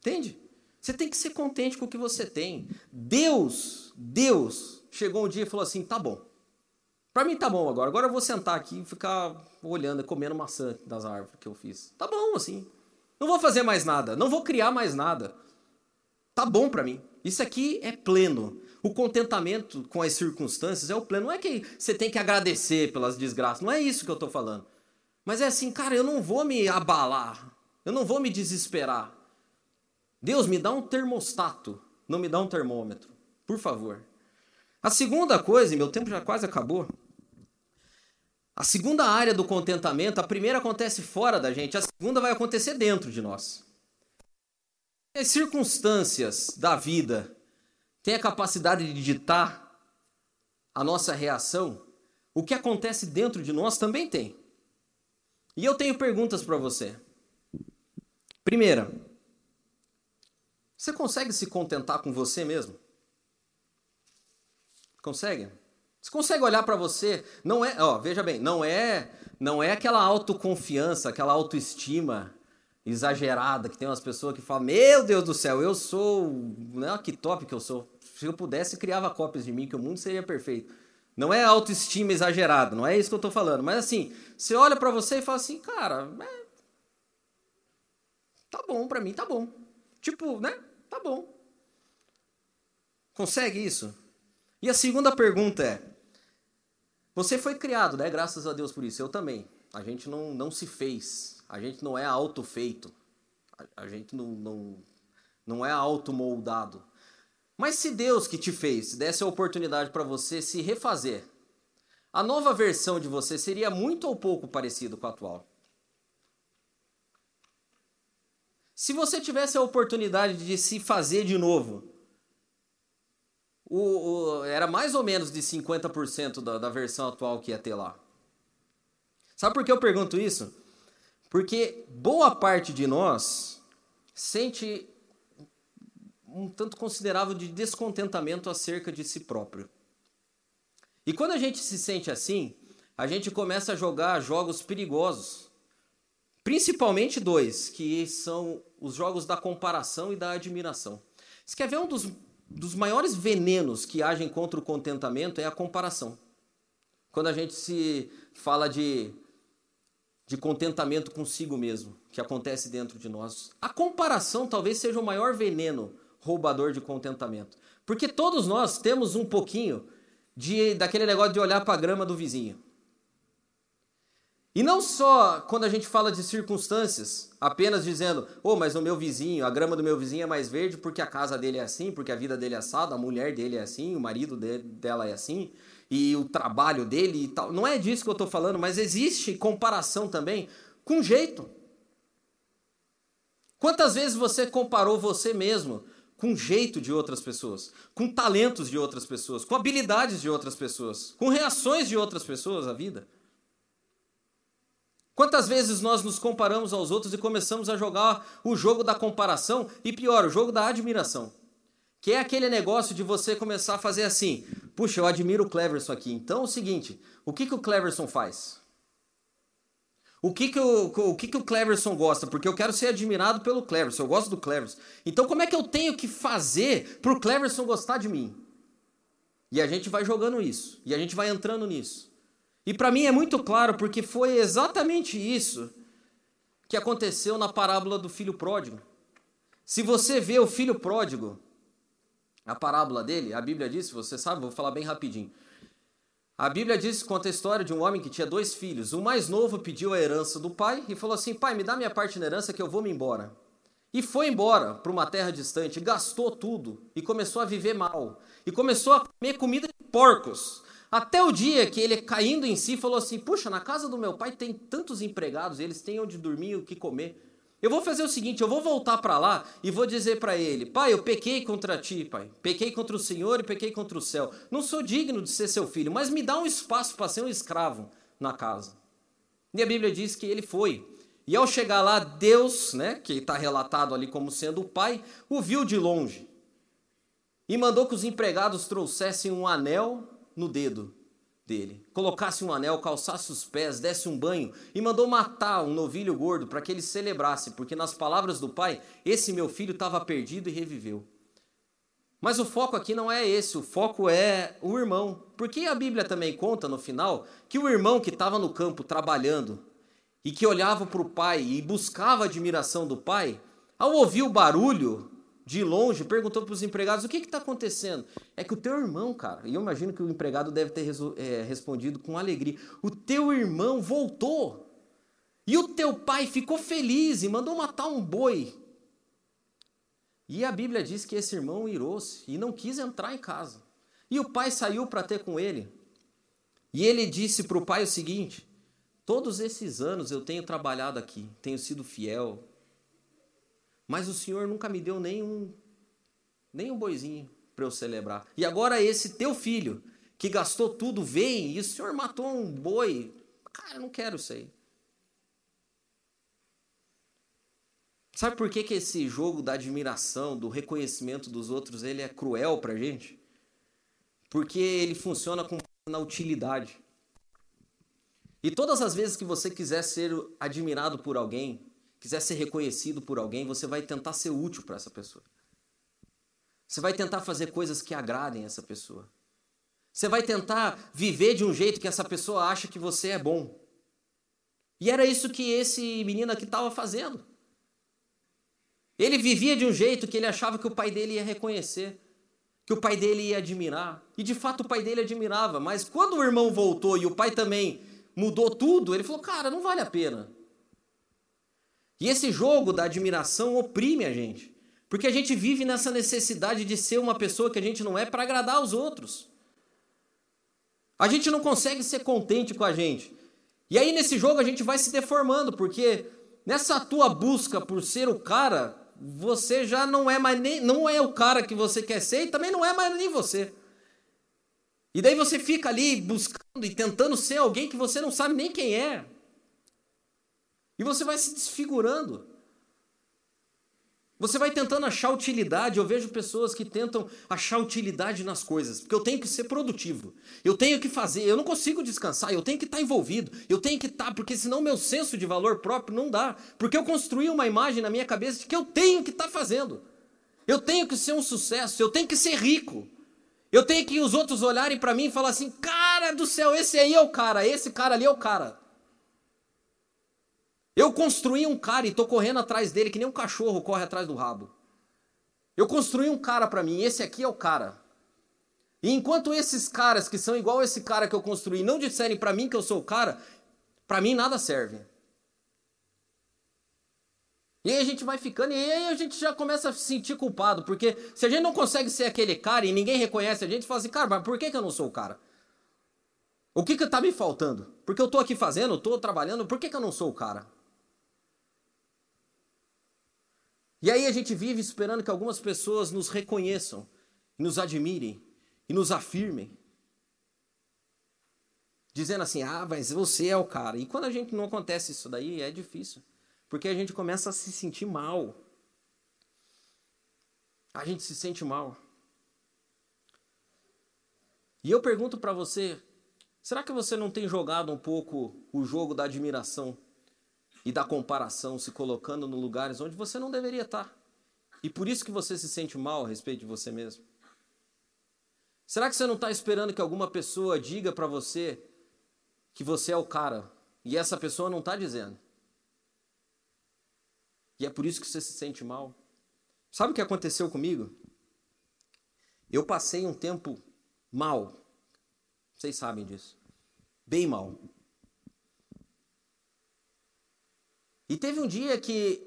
Entende? Você tem que ser contente com o que você tem. Deus, Deus, chegou um dia e falou assim: tá bom. Para mim tá bom agora. Agora eu vou sentar aqui e ficar olhando comendo maçã das árvores que eu fiz. Tá bom assim. Não vou fazer mais nada. Não vou criar mais nada. Tá bom para mim. Isso aqui é pleno. O contentamento com as circunstâncias é o pleno. Não é que você tem que agradecer pelas desgraças. Não é isso que eu tô falando. Mas é assim, cara, eu não vou me abalar. Eu não vou me desesperar. Deus, me dá um termostato. Não me dá um termômetro. Por favor. A segunda coisa, e meu tempo já quase acabou. A segunda área do contentamento, a primeira acontece fora da gente, a segunda vai acontecer dentro de nós. As circunstâncias da vida têm a capacidade de ditar a nossa reação. O que acontece dentro de nós também tem. E eu tenho perguntas para você. Primeira, você consegue se contentar com você mesmo? Consegue? Você consegue olhar para você? Não é, ó, veja bem, não é, não é aquela autoconfiança, aquela autoestima exagerada que tem umas pessoas que falam: "Meu Deus do céu, eu sou, né, que top que eu sou. Se eu pudesse, criava cópias de mim que o mundo seria perfeito". Não é autoestima exagerada, não é isso que eu tô falando, mas assim, você olha para você e fala assim: "Cara, é, tá bom para mim, tá bom". Tipo, né? Tá bom. Consegue isso? E a segunda pergunta é: você foi criado, né? Graças a Deus por isso. Eu também. A gente não, não se fez. A gente não é autofeito. A, gente não, não, não é automoldado. Mas se Deus que te fez desse a oportunidade para você se refazer, a nova versão de você seria muito ou pouco parecido com a atual? Se você tivesse a oportunidade de se fazer de novo, o, o, era mais ou menos de 50% da, da versão atual que ia ter lá. Sabe por que eu pergunto isso? Porque boa parte de nós sente um tanto considerável de descontentamento acerca de si próprio. E quando a gente se sente assim, a gente começa a jogar jogos perigosos. Principalmente dois, que são os jogos da comparação e da admiração. Você quer ver um dos dos maiores venenos que agem contra o contentamento é a comparação. Quando a gente se fala de, de contentamento consigo mesmo, que acontece dentro de nós, a comparação talvez seja o maior veneno roubador de contentamento. Porque todos nós temos um pouquinho de daquele negócio de olhar para a grama do vizinho. E não só quando a gente fala de circunstâncias, apenas dizendo, oh, mas o meu vizinho, a grama do meu vizinho é mais verde porque a casa dele é assim, porque a vida dele é assada, a mulher dele é assim, o marido de, dela é assim, e o trabalho dele e tal. Não é disso que eu estou falando, mas existe comparação também com jeito. Quantas vezes você comparou você mesmo com jeito de outras pessoas, com talentos de outras pessoas, com habilidades de outras pessoas, com reações de outras pessoas à vida? Quantas vezes nós nos comparamos aos outros e começamos a jogar o jogo da comparação e pior, o jogo da admiração? Que é aquele negócio de você começar a fazer assim: puxa, eu admiro o Cleverson aqui. Então é o seguinte: o que, que o Cleverson faz? O que, que, o, o que, que o Cleverson gosta? Porque eu quero ser admirado pelo Cleverson, eu gosto do Cleverson. Então, como é que eu tenho que fazer para o Cleverson gostar de mim? E a gente vai jogando isso, e a gente vai entrando nisso. E para mim é muito claro porque foi exatamente isso que aconteceu na parábola do filho pródigo. Se você vê o filho pródigo, a parábola dele, a Bíblia diz, você sabe, vou falar bem rapidinho. A Bíblia diz, conta a história de um homem que tinha dois filhos. O mais novo pediu a herança do pai e falou assim: Pai, me dá minha parte na herança que eu vou me embora. E foi embora para uma terra distante, gastou tudo e começou a viver mal. E começou a comer comida de porcos. Até o dia que ele, caindo em si, falou assim: Puxa, na casa do meu pai tem tantos empregados, eles têm onde dormir e o que comer. Eu vou fazer o seguinte: eu vou voltar para lá e vou dizer para ele: Pai, eu pequei contra ti, pai. Pequei contra o Senhor e pequei contra o céu. Não sou digno de ser seu filho, mas me dá um espaço para ser um escravo na casa. E a Bíblia diz que ele foi. E ao chegar lá, Deus, né, que está relatado ali como sendo o pai, o viu de longe. e mandou que os empregados trouxessem um anel no dedo dele, colocasse um anel, calçasse os pés, desse um banho e mandou matar um novilho gordo para que ele celebrasse, porque nas palavras do pai, esse meu filho estava perdido e reviveu. Mas o foco aqui não é esse, o foco é o irmão. Porque a Bíblia também conta no final que o irmão que estava no campo trabalhando e que olhava para o pai e buscava a admiração do pai, ao ouvir o barulho de longe, perguntou para os empregados: o que está acontecendo? É que o teu irmão, cara, e eu imagino que o empregado deve ter é, respondido com alegria: o teu irmão voltou. E o teu pai ficou feliz e mandou matar um boi. E a Bíblia diz que esse irmão irou-se e não quis entrar em casa. E o pai saiu para ter com ele. E ele disse para o pai o seguinte: Todos esses anos eu tenho trabalhado aqui, tenho sido fiel, mas o Senhor nunca me deu nem um, nem um boizinho para eu celebrar. E agora esse teu filho, que gastou tudo, vem e o Senhor matou um boi. Cara, eu não quero isso aí. Sabe por que, que esse jogo da admiração, do reconhecimento dos outros, ele é cruel pra gente? Porque ele funciona com na utilidade. E todas as vezes que você quiser ser admirado por alguém, quiser ser reconhecido por alguém, você vai tentar ser útil para essa pessoa. Você vai tentar fazer coisas que agradem essa pessoa. Você vai tentar viver de um jeito que essa pessoa acha que você é bom. E era isso que esse menino aqui estava fazendo. Ele vivia de um jeito que ele achava que o pai dele ia reconhecer, que o pai dele ia admirar. E de fato o pai dele admirava, mas quando o irmão voltou e o pai também mudou tudo, ele falou: Cara, não vale a pena. E esse jogo da admiração oprime a gente. Porque a gente vive nessa necessidade de ser uma pessoa que a gente não é para agradar os outros. A gente não consegue ser contente com a gente. E aí nesse jogo a gente vai se deformando, porque nessa tua busca por ser o cara, você já não é mais nem não é o cara que você quer ser e também não é mais nem você. E daí você fica ali buscando e tentando ser alguém que você não sabe nem quem é. E você vai se desfigurando. Você vai tentando achar utilidade. Eu vejo pessoas que tentam achar utilidade nas coisas, porque eu tenho que ser produtivo. Eu tenho que fazer, eu não consigo descansar, eu tenho que estar envolvido. Eu tenho que estar, porque senão meu senso de valor próprio não dá. Porque eu construí uma imagem na minha cabeça de que eu tenho que estar fazendo. Eu tenho que ser um sucesso, eu tenho que ser rico. Eu tenho que os outros olharem para mim e falar assim: "Cara do céu, esse aí é o cara, esse cara ali é o cara". Eu construí um cara e estou correndo atrás dele que nem um cachorro corre atrás do rabo. Eu construí um cara para mim, esse aqui é o cara. E enquanto esses caras que são igual esse cara que eu construí não disserem para mim que eu sou o cara, para mim nada serve. E aí a gente vai ficando, e aí a gente já começa a se sentir culpado, porque se a gente não consegue ser aquele cara e ninguém reconhece a gente, fala assim, cara, mas por que, que eu não sou o cara? O que que tá me faltando? Porque eu tô aqui fazendo, tô trabalhando, por que, que eu não sou o cara? E aí a gente vive esperando que algumas pessoas nos reconheçam, nos admirem e nos afirmem. Dizendo assim, ah, mas você é o cara. E quando a gente não acontece isso daí, é difícil. Porque a gente começa a se sentir mal. A gente se sente mal. E eu pergunto para você, será que você não tem jogado um pouco o jogo da admiração? E da comparação, se colocando no lugares onde você não deveria estar. E por isso que você se sente mal a respeito de você mesmo. Será que você não está esperando que alguma pessoa diga para você que você é o cara e essa pessoa não está dizendo? E é por isso que você se sente mal. Sabe o que aconteceu comigo? Eu passei um tempo mal. Vocês sabem disso. Bem mal. E teve um dia que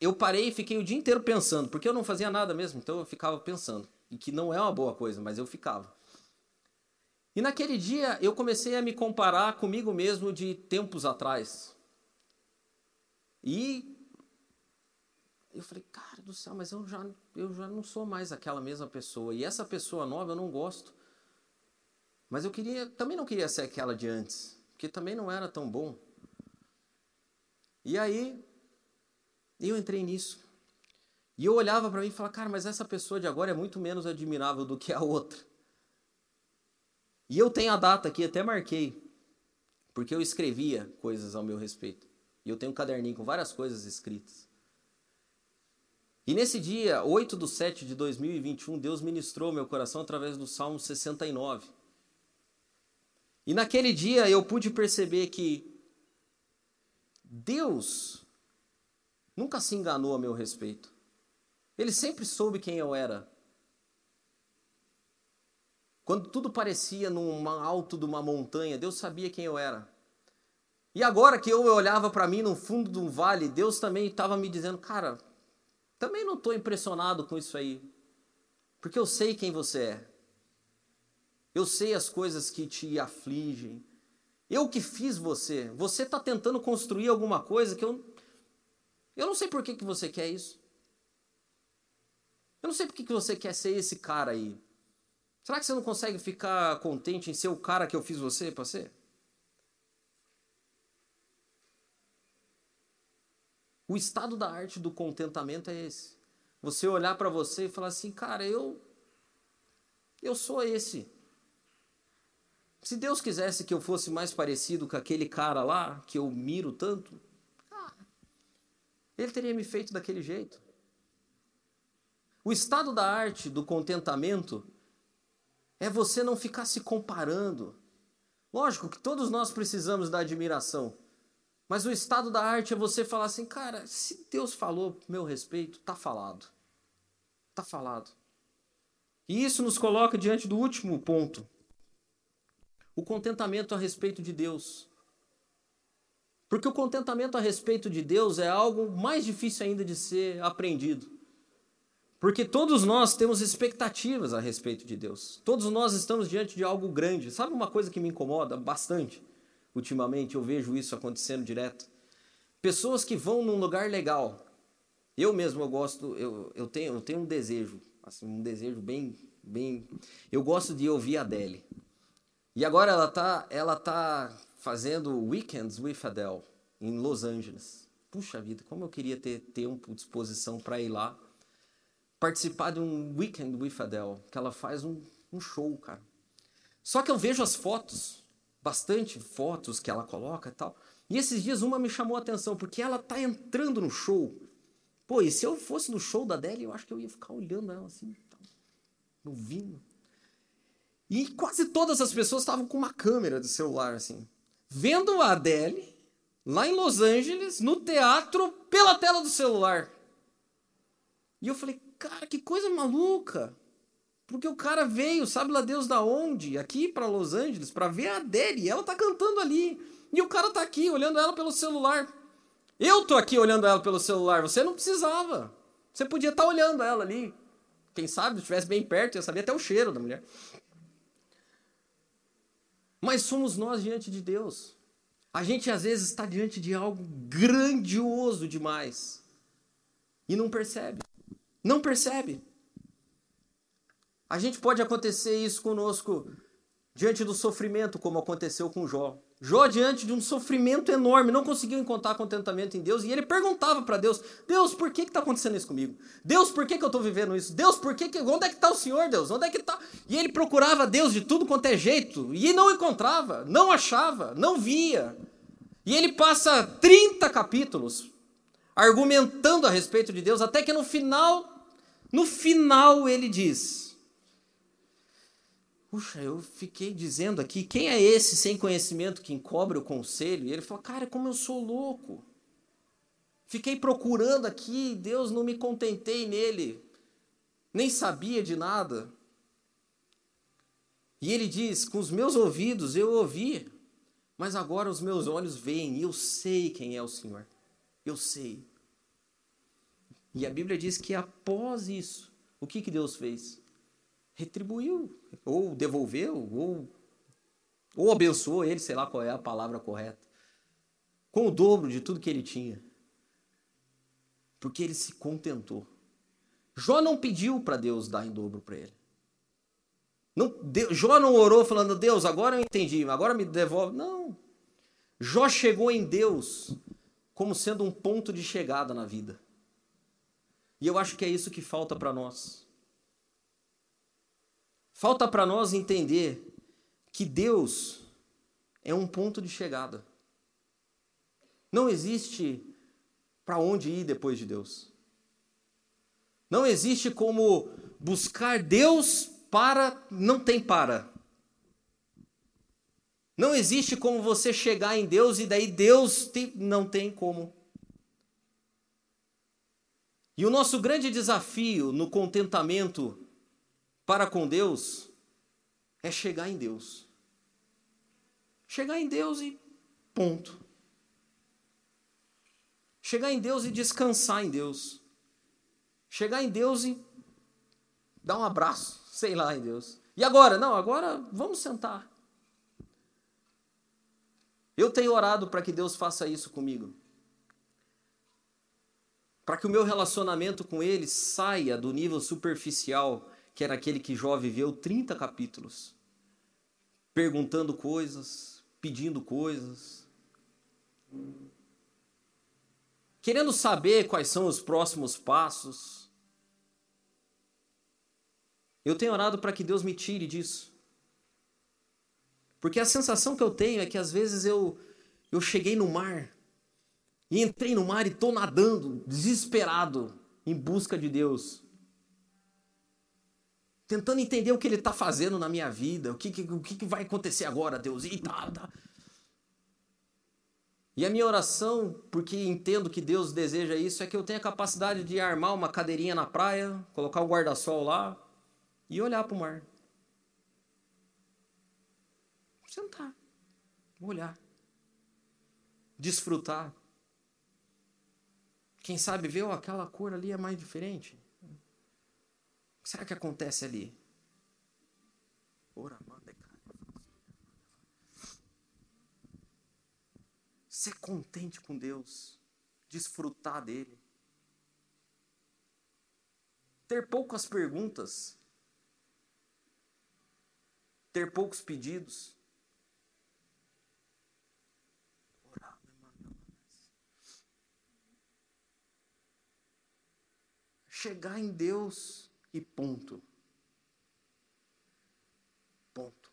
eu parei e fiquei o dia inteiro pensando, porque eu não fazia nada mesmo, então eu ficava pensando. E que não é uma boa coisa, mas eu ficava. E naquele dia eu comecei a me comparar comigo mesmo de tempos atrás. E eu falei, cara do céu, mas eu já, eu já não sou mais aquela mesma pessoa. E essa pessoa nova eu não gosto. Mas eu queria, também não queria ser aquela de antes, porque também não era tão bom. E aí, eu entrei nisso. E eu olhava para mim e falava, cara, mas essa pessoa de agora é muito menos admirável do que a outra. E eu tenho a data aqui, até marquei, porque eu escrevia coisas ao meu respeito. E eu tenho um caderninho com várias coisas escritas. E nesse dia, 8 de 7 de 2021, Deus ministrou meu coração através do Salmo 69. E naquele dia eu pude perceber que Deus nunca se enganou a meu respeito. Ele sempre soube quem eu era. Quando tudo parecia num alto de uma montanha, Deus sabia quem eu era. E agora que eu olhava para mim no fundo de um vale, Deus também estava me dizendo, cara, também não estou impressionado com isso aí, porque eu sei quem você é. Eu sei as coisas que te afligem. Eu que fiz você. Você está tentando construir alguma coisa que eu. Eu não sei por que, que você quer isso. Eu não sei por que, que você quer ser esse cara aí. Será que você não consegue ficar contente em ser o cara que eu fiz você para ser? O estado da arte do contentamento é esse. Você olhar para você e falar assim, cara, eu eu sou esse. Se Deus quisesse que eu fosse mais parecido com aquele cara lá, que eu miro tanto, ele teria me feito daquele jeito. O estado da arte do contentamento é você não ficar se comparando. Lógico que todos nós precisamos da admiração. Mas o estado da arte é você falar assim, cara, se Deus falou meu respeito, tá falado. Tá falado. E isso nos coloca diante do último ponto. O contentamento a respeito de Deus. Porque o contentamento a respeito de Deus é algo mais difícil ainda de ser aprendido. Porque todos nós temos expectativas a respeito de Deus. Todos nós estamos diante de algo grande. Sabe uma coisa que me incomoda bastante? Ultimamente eu vejo isso acontecendo direto. Pessoas que vão num lugar legal. Eu mesmo eu gosto, eu, eu, tenho, eu tenho um desejo, assim, um desejo bem, bem. Eu gosto de ouvir a Adele. E agora ela tá, ela tá fazendo Weekends with Adele em Los Angeles. Puxa vida, como eu queria ter tempo, disposição para ir lá participar de um Weekend with Adele, que ela faz um, um show, cara. Só que eu vejo as fotos, bastante fotos que ela coloca e tal. E esses dias uma me chamou a atenção, porque ela tá entrando no show. Pô, e se eu fosse no show da Adele, eu acho que eu ia ficar olhando ela assim, ouvindo. E quase todas as pessoas estavam com uma câmera de celular, assim, vendo a Adele lá em Los Angeles, no teatro, pela tela do celular. E eu falei, cara, que coisa maluca. Porque o cara veio, sabe lá Deus da onde, aqui para Los Angeles, para ver a Adele, e ela tá cantando ali. E o cara tá aqui olhando ela pelo celular. Eu tô aqui olhando ela pelo celular, você não precisava. Você podia estar tá olhando ela ali. Quem sabe, se estivesse bem perto, ia saber até o cheiro da mulher. Mas somos nós diante de Deus. A gente às vezes está diante de algo grandioso demais e não percebe. Não percebe. A gente pode acontecer isso conosco diante do sofrimento, como aconteceu com Jó. Jó, diante de um sofrimento enorme, não conseguiu encontrar contentamento em Deus e ele perguntava para Deus: Deus, por que está acontecendo isso comigo? Deus, por que, que eu estou vivendo isso? Deus, por que, que onde é que está o Senhor, Deus? Onde é que está? E ele procurava Deus de tudo quanto é jeito e não encontrava, não achava, não via. E ele passa 30 capítulos argumentando a respeito de Deus, até que no final no final ele diz: Puxa, eu fiquei dizendo aqui, quem é esse sem conhecimento que encobre o conselho? E ele falou: Cara, como eu sou louco. Fiquei procurando aqui, Deus não me contentei nele, nem sabia de nada. E ele diz: Com os meus ouvidos eu ouvi, mas agora os meus olhos veem e eu sei quem é o Senhor. Eu sei. E a Bíblia diz que após isso, o que, que Deus fez? Retribuiu, ou devolveu, ou, ou abençoou ele, sei lá qual é a palavra correta, com o dobro de tudo que ele tinha. Porque ele se contentou. Jó não pediu para Deus dar em dobro para ele. Não, Deus, Jó não orou falando, Deus, agora eu entendi, agora me devolve. Não. Jó chegou em Deus como sendo um ponto de chegada na vida. E eu acho que é isso que falta para nós. Falta para nós entender que Deus é um ponto de chegada. Não existe para onde ir depois de Deus. Não existe como buscar Deus para. Não tem para. Não existe como você chegar em Deus e daí Deus te, não tem como. E o nosso grande desafio no contentamento para com Deus é chegar em Deus. Chegar em Deus e ponto. Chegar em Deus e descansar em Deus. Chegar em Deus e dar um abraço, sei lá, em Deus. E agora? Não, agora vamos sentar. Eu tenho orado para que Deus faça isso comigo. Para que o meu relacionamento com Ele saia do nível superficial, que era aquele que Jó viveu 30 capítulos, perguntando coisas, pedindo coisas, querendo saber quais são os próximos passos. Eu tenho orado para que Deus me tire disso. Porque a sensação que eu tenho é que às vezes eu, eu cheguei no mar e entrei no mar e estou nadando, desesperado, em busca de Deus. Tentando entender o que Ele está fazendo na minha vida, o que, que, o que, vai acontecer agora, Deus. E, tá, tá. e a minha oração, porque entendo que Deus deseja isso, é que eu tenha capacidade de armar uma cadeirinha na praia, colocar o guarda-sol lá e olhar para o mar. sentar, olhar, desfrutar. Quem sabe ver, aquela cor ali é mais diferente. Que será que acontece ali? Ser contente com Deus, desfrutar dele. Ter poucas perguntas, ter poucos pedidos. chegar em Deus e ponto. Ponto.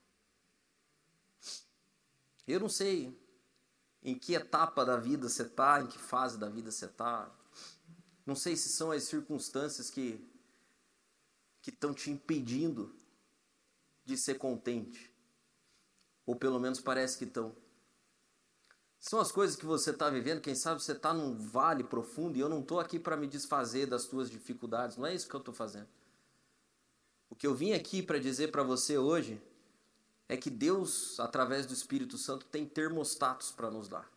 Eu não sei em que etapa da vida você está, em que fase da vida você está. Não sei se são as circunstâncias que que estão te impedindo de ser contente. Ou pelo menos parece que estão. São as coisas que você está vivendo, quem sabe você está num vale profundo e eu não estou aqui para me desfazer das tuas dificuldades, não é isso que eu estou fazendo. O que eu vim aqui para dizer para você hoje é que Deus, através do Espírito Santo, tem termostatos para nos dar.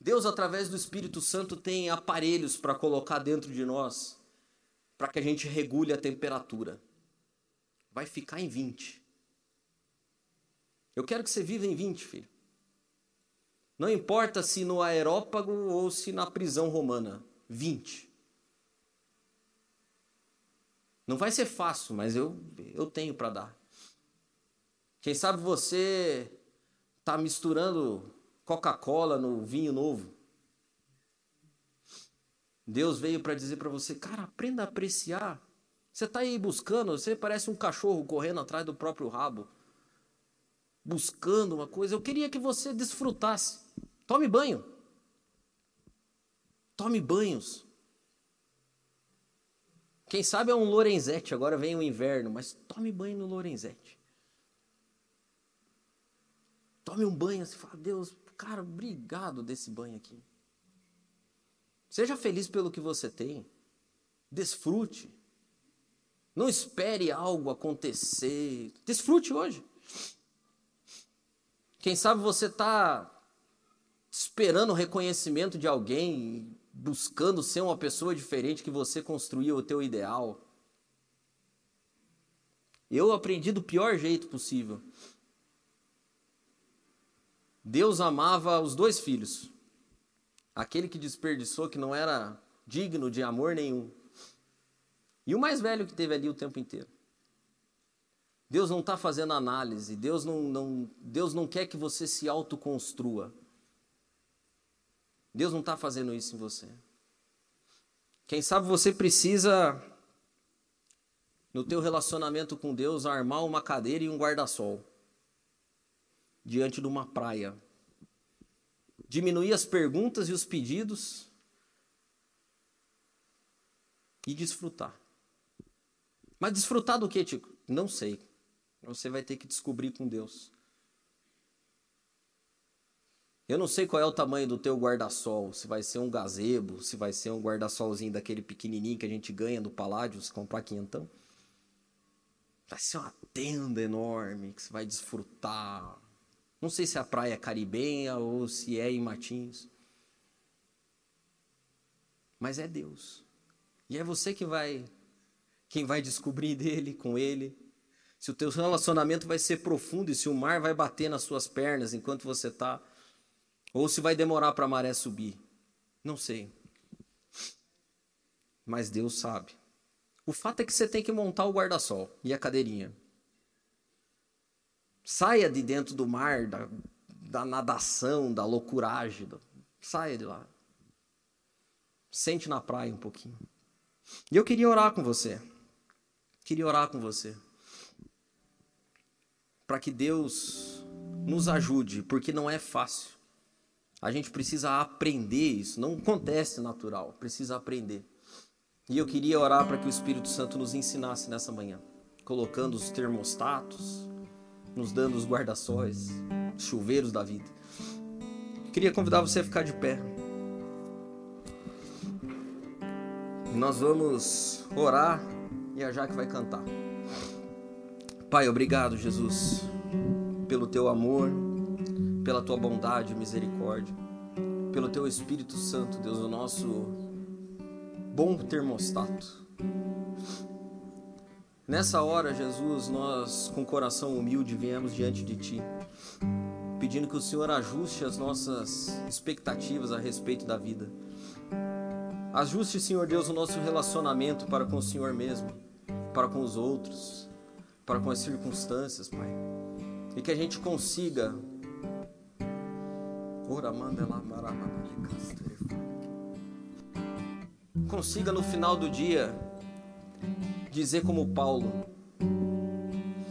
Deus, através do Espírito Santo, tem aparelhos para colocar dentro de nós, para que a gente regule a temperatura. Vai ficar em 20. Eu quero que você viva em 20, filho. Não importa se no aerópago ou se na prisão romana. 20. Não vai ser fácil, mas eu, eu tenho para dar. Quem sabe você está misturando Coca-Cola no vinho novo. Deus veio para dizer para você, cara, aprenda a apreciar. Você está aí buscando, você parece um cachorro correndo atrás do próprio rabo buscando uma coisa. Eu queria que você desfrutasse. Tome banho. Tome banhos. Quem sabe é um Lorenzetti, agora vem o inverno, mas tome banho no Lorenzetti. Tome um banho assim, fala, Deus, cara, obrigado desse banho aqui. Seja feliz pelo que você tem. Desfrute. Não espere algo acontecer. Desfrute hoje. Quem sabe você está esperando o reconhecimento de alguém, buscando ser uma pessoa diferente que você construiu o teu ideal. Eu aprendi do pior jeito possível. Deus amava os dois filhos. Aquele que desperdiçou, que não era digno de amor nenhum. E o mais velho que teve ali o tempo inteiro. Deus não está fazendo análise, Deus não, não, Deus não quer que você se autoconstrua. Deus não está fazendo isso em você. Quem sabe você precisa, no teu relacionamento com Deus, armar uma cadeira e um guarda-sol diante de uma praia. Diminuir as perguntas e os pedidos e desfrutar. Mas desfrutar do que, Tico? Não sei. Você vai ter que descobrir com Deus. Eu não sei qual é o tamanho do teu guarda-sol, se vai ser um gazebo, se vai ser um guarda-solzinho daquele pequenininho que a gente ganha do Paládio, se comprar quinhentão. Vai ser uma tenda enorme que você vai desfrutar. Não sei se a praia é caribenha ou se é em Matinhos. Mas é Deus. E é você que vai quem vai descobrir dele com ele. Se o teu relacionamento vai ser profundo e se o mar vai bater nas suas pernas enquanto você está ou se vai demorar para a maré subir. Não sei. Mas Deus sabe. O fato é que você tem que montar o guarda-sol e a cadeirinha. Saia de dentro do mar, da, da nadação, da loucuragem. Do... Saia de lá. Sente na praia um pouquinho. E eu queria orar com você. Queria orar com você. Para que Deus nos ajude, porque não é fácil. A gente precisa aprender isso, não acontece natural, precisa aprender. E eu queria orar para que o Espírito Santo nos ensinasse nessa manhã, colocando os termostatos, nos dando os guarda-sóis, chuveiros da vida. Queria convidar você a ficar de pé. Nós vamos orar e a Jaque vai cantar. Pai, obrigado, Jesus, pelo teu amor, pela tua bondade e misericórdia, pelo teu Espírito Santo, Deus, o nosso bom termostato. Nessa hora, Jesus, nós com coração humilde viemos diante de ti, pedindo que o Senhor ajuste as nossas expectativas a respeito da vida. Ajuste, Senhor Deus, o nosso relacionamento para com o Senhor mesmo, para com os outros, para com as circunstâncias, Pai. E que a gente consiga Consiga no final do dia dizer como Paulo: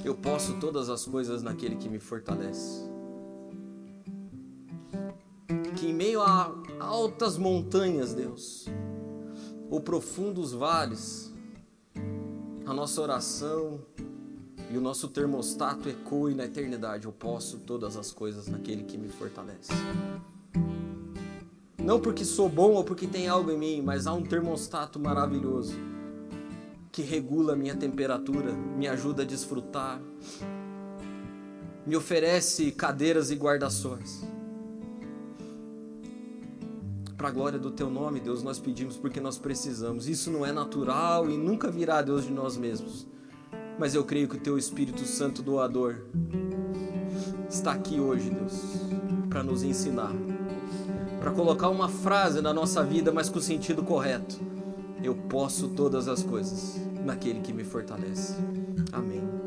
Eu posso todas as coisas naquele que me fortalece. Que em meio a altas montanhas, Deus, ou profundos vales, a nossa oração e o nosso termostato ecoe na eternidade. Eu posso todas as coisas naquele que me fortalece. Não porque sou bom ou porque tem algo em mim, mas há um termostato maravilhoso que regula a minha temperatura, me ajuda a desfrutar, me oferece cadeiras e guarda-sóis. Para a glória do teu nome, Deus, nós pedimos porque nós precisamos. Isso não é natural e nunca virá, Deus, de nós mesmos mas eu creio que o teu Espírito Santo doador está aqui hoje, Deus, para nos ensinar, para colocar uma frase na nossa vida, mas com o sentido correto. Eu posso todas as coisas naquele que me fortalece. Amém.